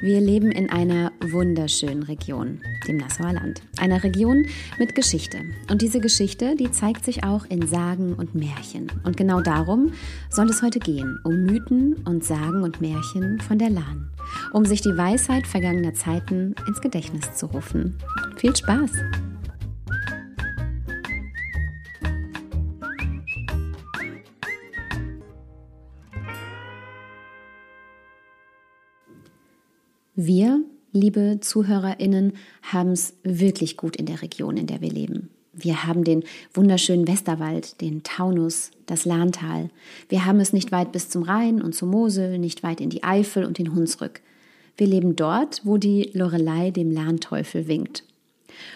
Wir leben in einer wunderschönen Region, dem Nassauer Land. Einer Region mit Geschichte. Und diese Geschichte, die zeigt sich auch in Sagen und Märchen. Und genau darum soll es heute gehen, um Mythen und Sagen und Märchen von der Lahn. Um sich die Weisheit vergangener Zeiten ins Gedächtnis zu rufen. Viel Spaß! Wir, liebe Zuhörerinnen, haben es wirklich gut in der Region, in der wir leben. Wir haben den wunderschönen Westerwald, den Taunus, das Lahntal. Wir haben es nicht weit bis zum Rhein und zur Mosel, nicht weit in die Eifel und den Hunsrück. Wir leben dort, wo die Lorelei dem Lahnteufel winkt.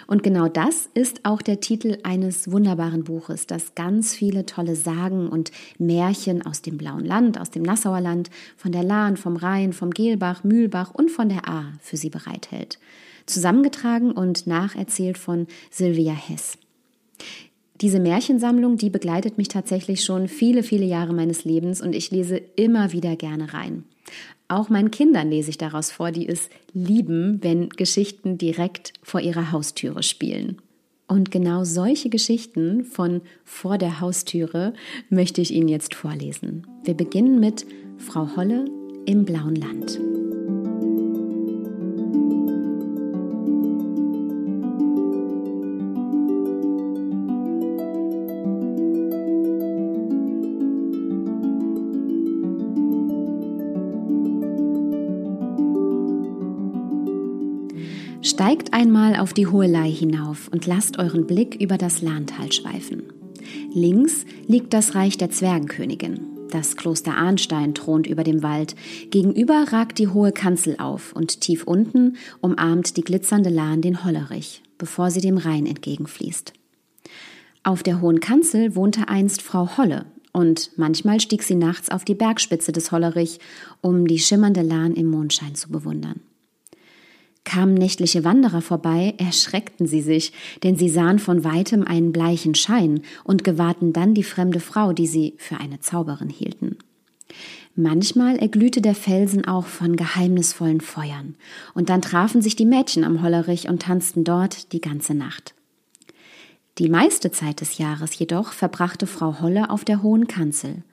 Und genau das ist auch der Titel eines wunderbaren Buches, das ganz viele tolle Sagen und Märchen aus dem Blauen Land, aus dem Nassauer Land, von der Lahn, vom Rhein, vom Gelbach, Mühlbach und von der Ahr für sie bereithält. Zusammengetragen und nacherzählt von Sylvia Hess. Diese Märchensammlung, die begleitet mich tatsächlich schon viele, viele Jahre meines Lebens und ich lese immer wieder gerne rein. Auch meinen Kindern lese ich daraus vor, die es lieben, wenn Geschichten direkt vor ihrer Haustüre spielen. Und genau solche Geschichten von vor der Haustüre möchte ich Ihnen jetzt vorlesen. Wir beginnen mit Frau Holle im blauen Land. Einmal auf die hohe Lei hinauf und lasst euren Blick über das Lahntal schweifen. Links liegt das Reich der Zwergenkönigin. Das Kloster Arnstein thront über dem Wald. Gegenüber ragt die hohe Kanzel auf und tief unten umarmt die glitzernde Lahn den Hollerich, bevor sie dem Rhein entgegenfließt. Auf der hohen Kanzel wohnte einst Frau Holle und manchmal stieg sie nachts auf die Bergspitze des Hollerich, um die schimmernde Lahn im Mondschein zu bewundern. Kamen nächtliche Wanderer vorbei, erschreckten sie sich, denn sie sahen von weitem einen bleichen Schein und gewahrten dann die fremde Frau, die sie für eine Zauberin hielten. Manchmal erglühte der Felsen auch von geheimnisvollen Feuern, und dann trafen sich die Mädchen am Hollerich und tanzten dort die ganze Nacht. Die meiste Zeit des Jahres jedoch verbrachte Frau Holle auf der hohen Kanzel.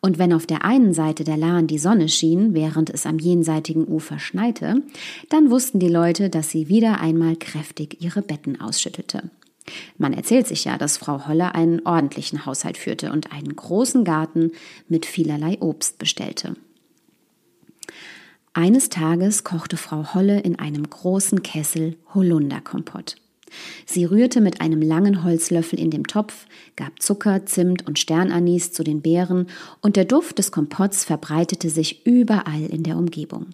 Und wenn auf der einen Seite der Lahn die Sonne schien, während es am jenseitigen Ufer schneite, dann wussten die Leute, dass sie wieder einmal kräftig ihre Betten ausschüttelte. Man erzählt sich ja, dass Frau Holle einen ordentlichen Haushalt führte und einen großen Garten mit vielerlei Obst bestellte. Eines Tages kochte Frau Holle in einem großen Kessel Holunderkompott. Sie rührte mit einem langen Holzlöffel in dem Topf, gab Zucker, Zimt und Sternanis zu den Beeren, und der Duft des Kompotts verbreitete sich überall in der Umgebung.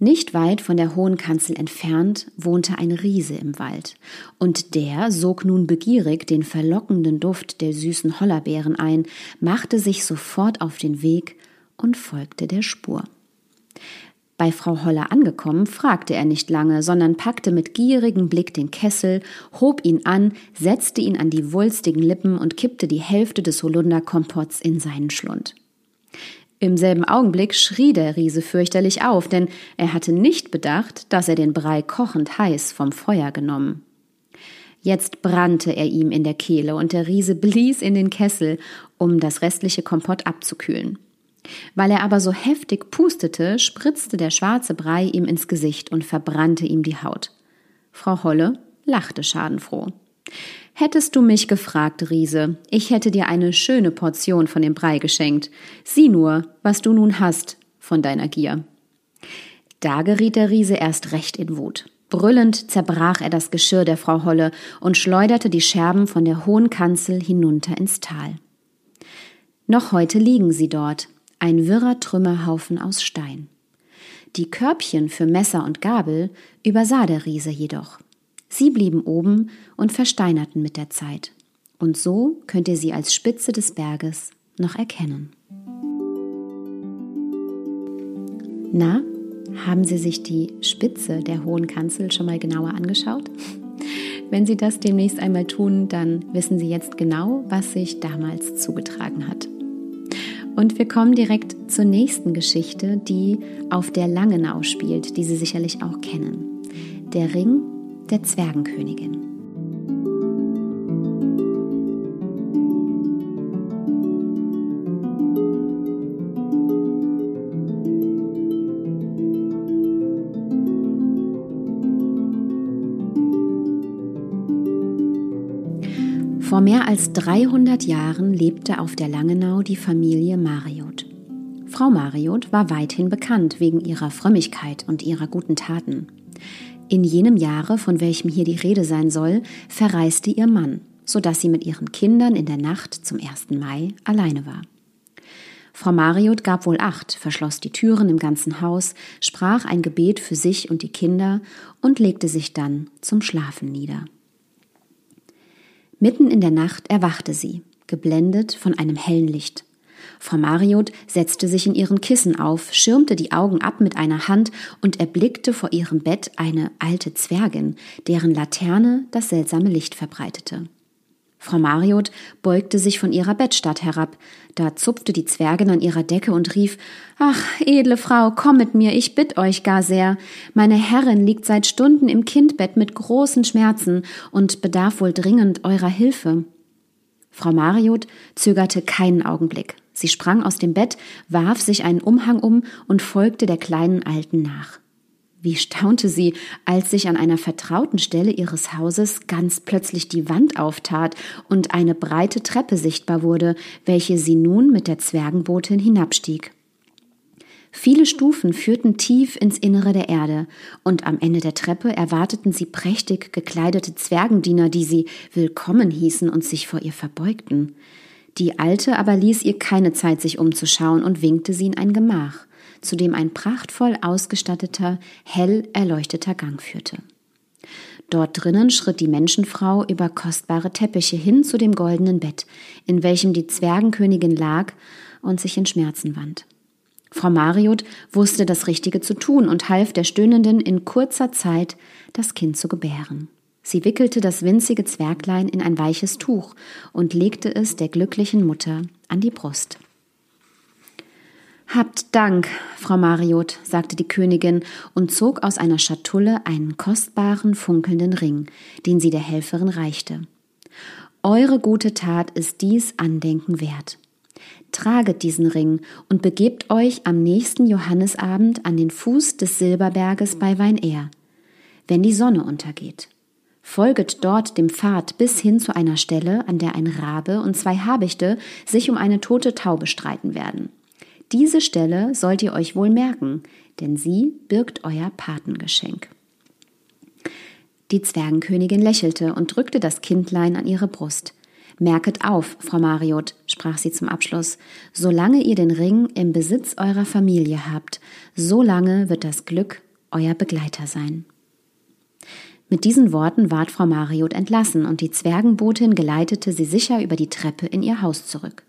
Nicht weit von der hohen Kanzel entfernt wohnte ein Riese im Wald, und der sog nun begierig den verlockenden Duft der süßen Hollerbeeren ein, machte sich sofort auf den Weg und folgte der Spur. Bei Frau Holler angekommen, fragte er nicht lange, sondern packte mit gierigem Blick den Kessel, hob ihn an, setzte ihn an die wulstigen Lippen und kippte die Hälfte des Holunderkompotts in seinen Schlund. Im selben Augenblick schrie der Riese fürchterlich auf, denn er hatte nicht bedacht, dass er den Brei kochend heiß vom Feuer genommen. Jetzt brannte er ihm in der Kehle und der Riese blies in den Kessel, um das restliche Kompott abzukühlen. Weil er aber so heftig pustete, spritzte der schwarze Brei ihm ins Gesicht und verbrannte ihm die Haut. Frau Holle lachte schadenfroh. Hättest du mich gefragt, Riese, ich hätte dir eine schöne Portion von dem Brei geschenkt. Sieh nur, was du nun hast von deiner Gier. Da geriet der Riese erst recht in Wut. Brüllend zerbrach er das Geschirr der Frau Holle und schleuderte die Scherben von der hohen Kanzel hinunter ins Tal. Noch heute liegen sie dort, ein wirrer Trümmerhaufen aus Stein. Die Körbchen für Messer und Gabel übersah der Riese jedoch. Sie blieben oben und versteinerten mit der Zeit. Und so könnt ihr sie als Spitze des Berges noch erkennen. Na, haben Sie sich die Spitze der hohen Kanzel schon mal genauer angeschaut? Wenn Sie das demnächst einmal tun, dann wissen Sie jetzt genau, was sich damals zugetragen hat. Und wir kommen direkt zur nächsten Geschichte, die auf der Langenau spielt, die Sie sicherlich auch kennen. Der Ring der Zwergenkönigin. Vor mehr als 300 Jahren lebte auf der Langenau die Familie Mariot. Frau Mariot war weithin bekannt wegen ihrer Frömmigkeit und ihrer guten Taten. In jenem Jahre, von welchem hier die Rede sein soll, verreiste ihr Mann, so dass sie mit ihren Kindern in der Nacht zum 1. Mai alleine war. Frau Mariot gab wohl Acht, verschloss die Türen im ganzen Haus, sprach ein Gebet für sich und die Kinder und legte sich dann zum Schlafen nieder. Mitten in der Nacht erwachte sie, geblendet von einem hellen Licht. Frau Mariot setzte sich in ihren Kissen auf, schirmte die Augen ab mit einer Hand und erblickte vor ihrem Bett eine alte Zwergin, deren Laterne das seltsame Licht verbreitete. Frau Mariot beugte sich von ihrer Bettstatt herab, da zupfte die Zwergin an ihrer Decke und rief Ach, edle Frau, komm mit mir, ich bitt euch gar sehr. Meine Herrin liegt seit Stunden im Kindbett mit großen Schmerzen und bedarf wohl dringend eurer Hilfe. Frau Mariot zögerte keinen Augenblick. Sie sprang aus dem Bett, warf sich einen Umhang um und folgte der kleinen Alten nach. Wie staunte sie, als sich an einer vertrauten Stelle ihres Hauses ganz plötzlich die Wand auftat und eine breite Treppe sichtbar wurde, welche sie nun mit der Zwergenbotin hinabstieg. Viele Stufen führten tief ins Innere der Erde, und am Ende der Treppe erwarteten sie prächtig gekleidete Zwergendiener, die sie willkommen hießen und sich vor ihr verbeugten. Die Alte aber ließ ihr keine Zeit, sich umzuschauen, und winkte sie in ein Gemach zu dem ein prachtvoll ausgestatteter, hell erleuchteter Gang führte. Dort drinnen schritt die Menschenfrau über kostbare Teppiche hin zu dem goldenen Bett, in welchem die Zwergenkönigin lag und sich in Schmerzen wand. Frau Mariot wusste das Richtige zu tun und half der Stöhnenden in kurzer Zeit, das Kind zu gebären. Sie wickelte das winzige Zwerglein in ein weiches Tuch und legte es der glücklichen Mutter an die Brust. Habt Dank, Frau Mariot, sagte die Königin und zog aus einer Schatulle einen kostbaren, funkelnden Ring, den sie der Helferin reichte. Eure gute Tat ist dies Andenken wert. Traget diesen Ring und begebt euch am nächsten Johannesabend an den Fuß des Silberberges bei Weinair, wenn die Sonne untergeht. Folget dort dem Pfad bis hin zu einer Stelle, an der ein Rabe und zwei Habichte sich um eine tote Taube streiten werden. Diese Stelle sollt ihr euch wohl merken, denn sie birgt euer Patengeschenk. Die Zwergenkönigin lächelte und drückte das Kindlein an ihre Brust. Merket auf, Frau Mariot, sprach sie zum Abschluss, solange ihr den Ring im Besitz eurer Familie habt, solange wird das Glück euer Begleiter sein. Mit diesen Worten ward Frau Mariot entlassen und die Zwergenbotin geleitete sie sicher über die Treppe in ihr Haus zurück.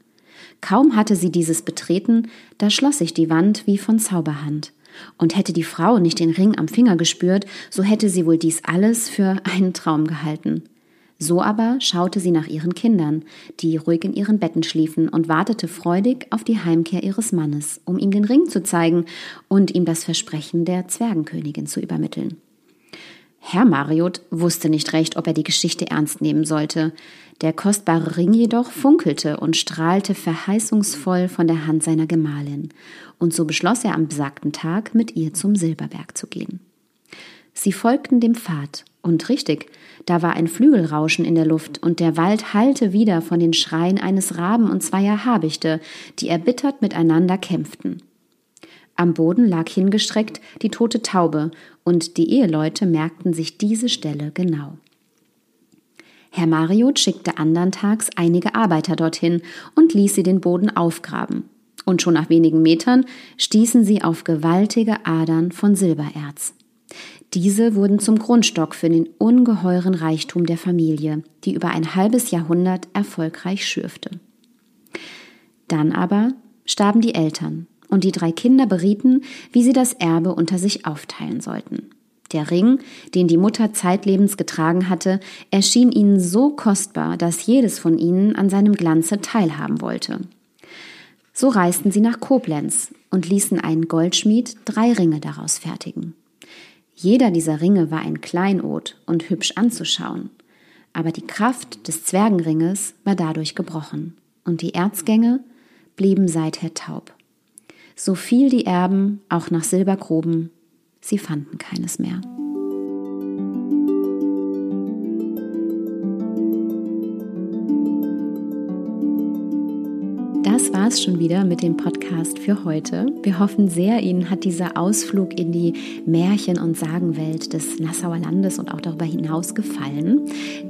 Kaum hatte sie dieses betreten, da schloss sich die Wand wie von Zauberhand. Und hätte die Frau nicht den Ring am Finger gespürt, so hätte sie wohl dies alles für einen Traum gehalten. So aber schaute sie nach ihren Kindern, die ruhig in ihren Betten schliefen, und wartete freudig auf die Heimkehr ihres Mannes, um ihm den Ring zu zeigen und ihm das Versprechen der Zwergenkönigin zu übermitteln. Herr Mariot wusste nicht recht, ob er die Geschichte ernst nehmen sollte. Der kostbare Ring jedoch funkelte und strahlte verheißungsvoll von der Hand seiner Gemahlin, und so beschloss er am besagten Tag, mit ihr zum Silberberg zu gehen. Sie folgten dem Pfad, und richtig, da war ein Flügelrauschen in der Luft, und der Wald hallte wieder von den Schreien eines Raben und zweier Habichte, die erbittert miteinander kämpften. Am Boden lag hingestreckt die tote Taube, und die Eheleute merkten sich diese Stelle genau. Herr Mariot schickte andern Tags einige Arbeiter dorthin und ließ sie den Boden aufgraben. Und schon nach wenigen Metern stießen sie auf gewaltige Adern von Silbererz. Diese wurden zum Grundstock für den ungeheuren Reichtum der Familie, die über ein halbes Jahrhundert erfolgreich schürfte. Dann aber starben die Eltern und die drei Kinder berieten, wie sie das Erbe unter sich aufteilen sollten. Der Ring, den die Mutter zeitlebens getragen hatte, erschien ihnen so kostbar, dass jedes von ihnen an seinem Glanze teilhaben wollte. So reisten sie nach Koblenz und ließen einen Goldschmied drei Ringe daraus fertigen. Jeder dieser Ringe war ein Kleinod und hübsch anzuschauen, aber die Kraft des Zwergenringes war dadurch gebrochen und die Erzgänge blieben seither taub. So fiel die Erben auch nach Silbergruben Sie fanden keines mehr. Das war es schon wieder mit dem Podcast für heute. Wir hoffen sehr, Ihnen hat dieser Ausflug in die Märchen- und Sagenwelt des Nassauer Landes und auch darüber hinaus gefallen.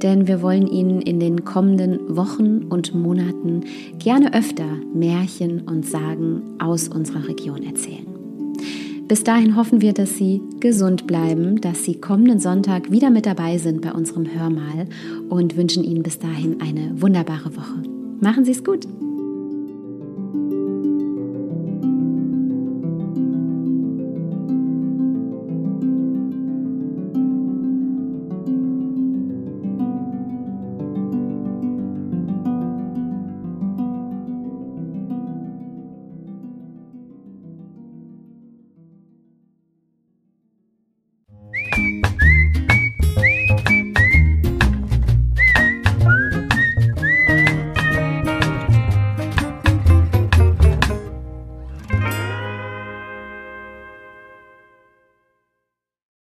Denn wir wollen Ihnen in den kommenden Wochen und Monaten gerne öfter Märchen und Sagen aus unserer Region erzählen. Bis dahin hoffen wir, dass Sie gesund bleiben, dass Sie kommenden Sonntag wieder mit dabei sind bei unserem Hörmal und wünschen Ihnen bis dahin eine wunderbare Woche. Machen Sie es gut!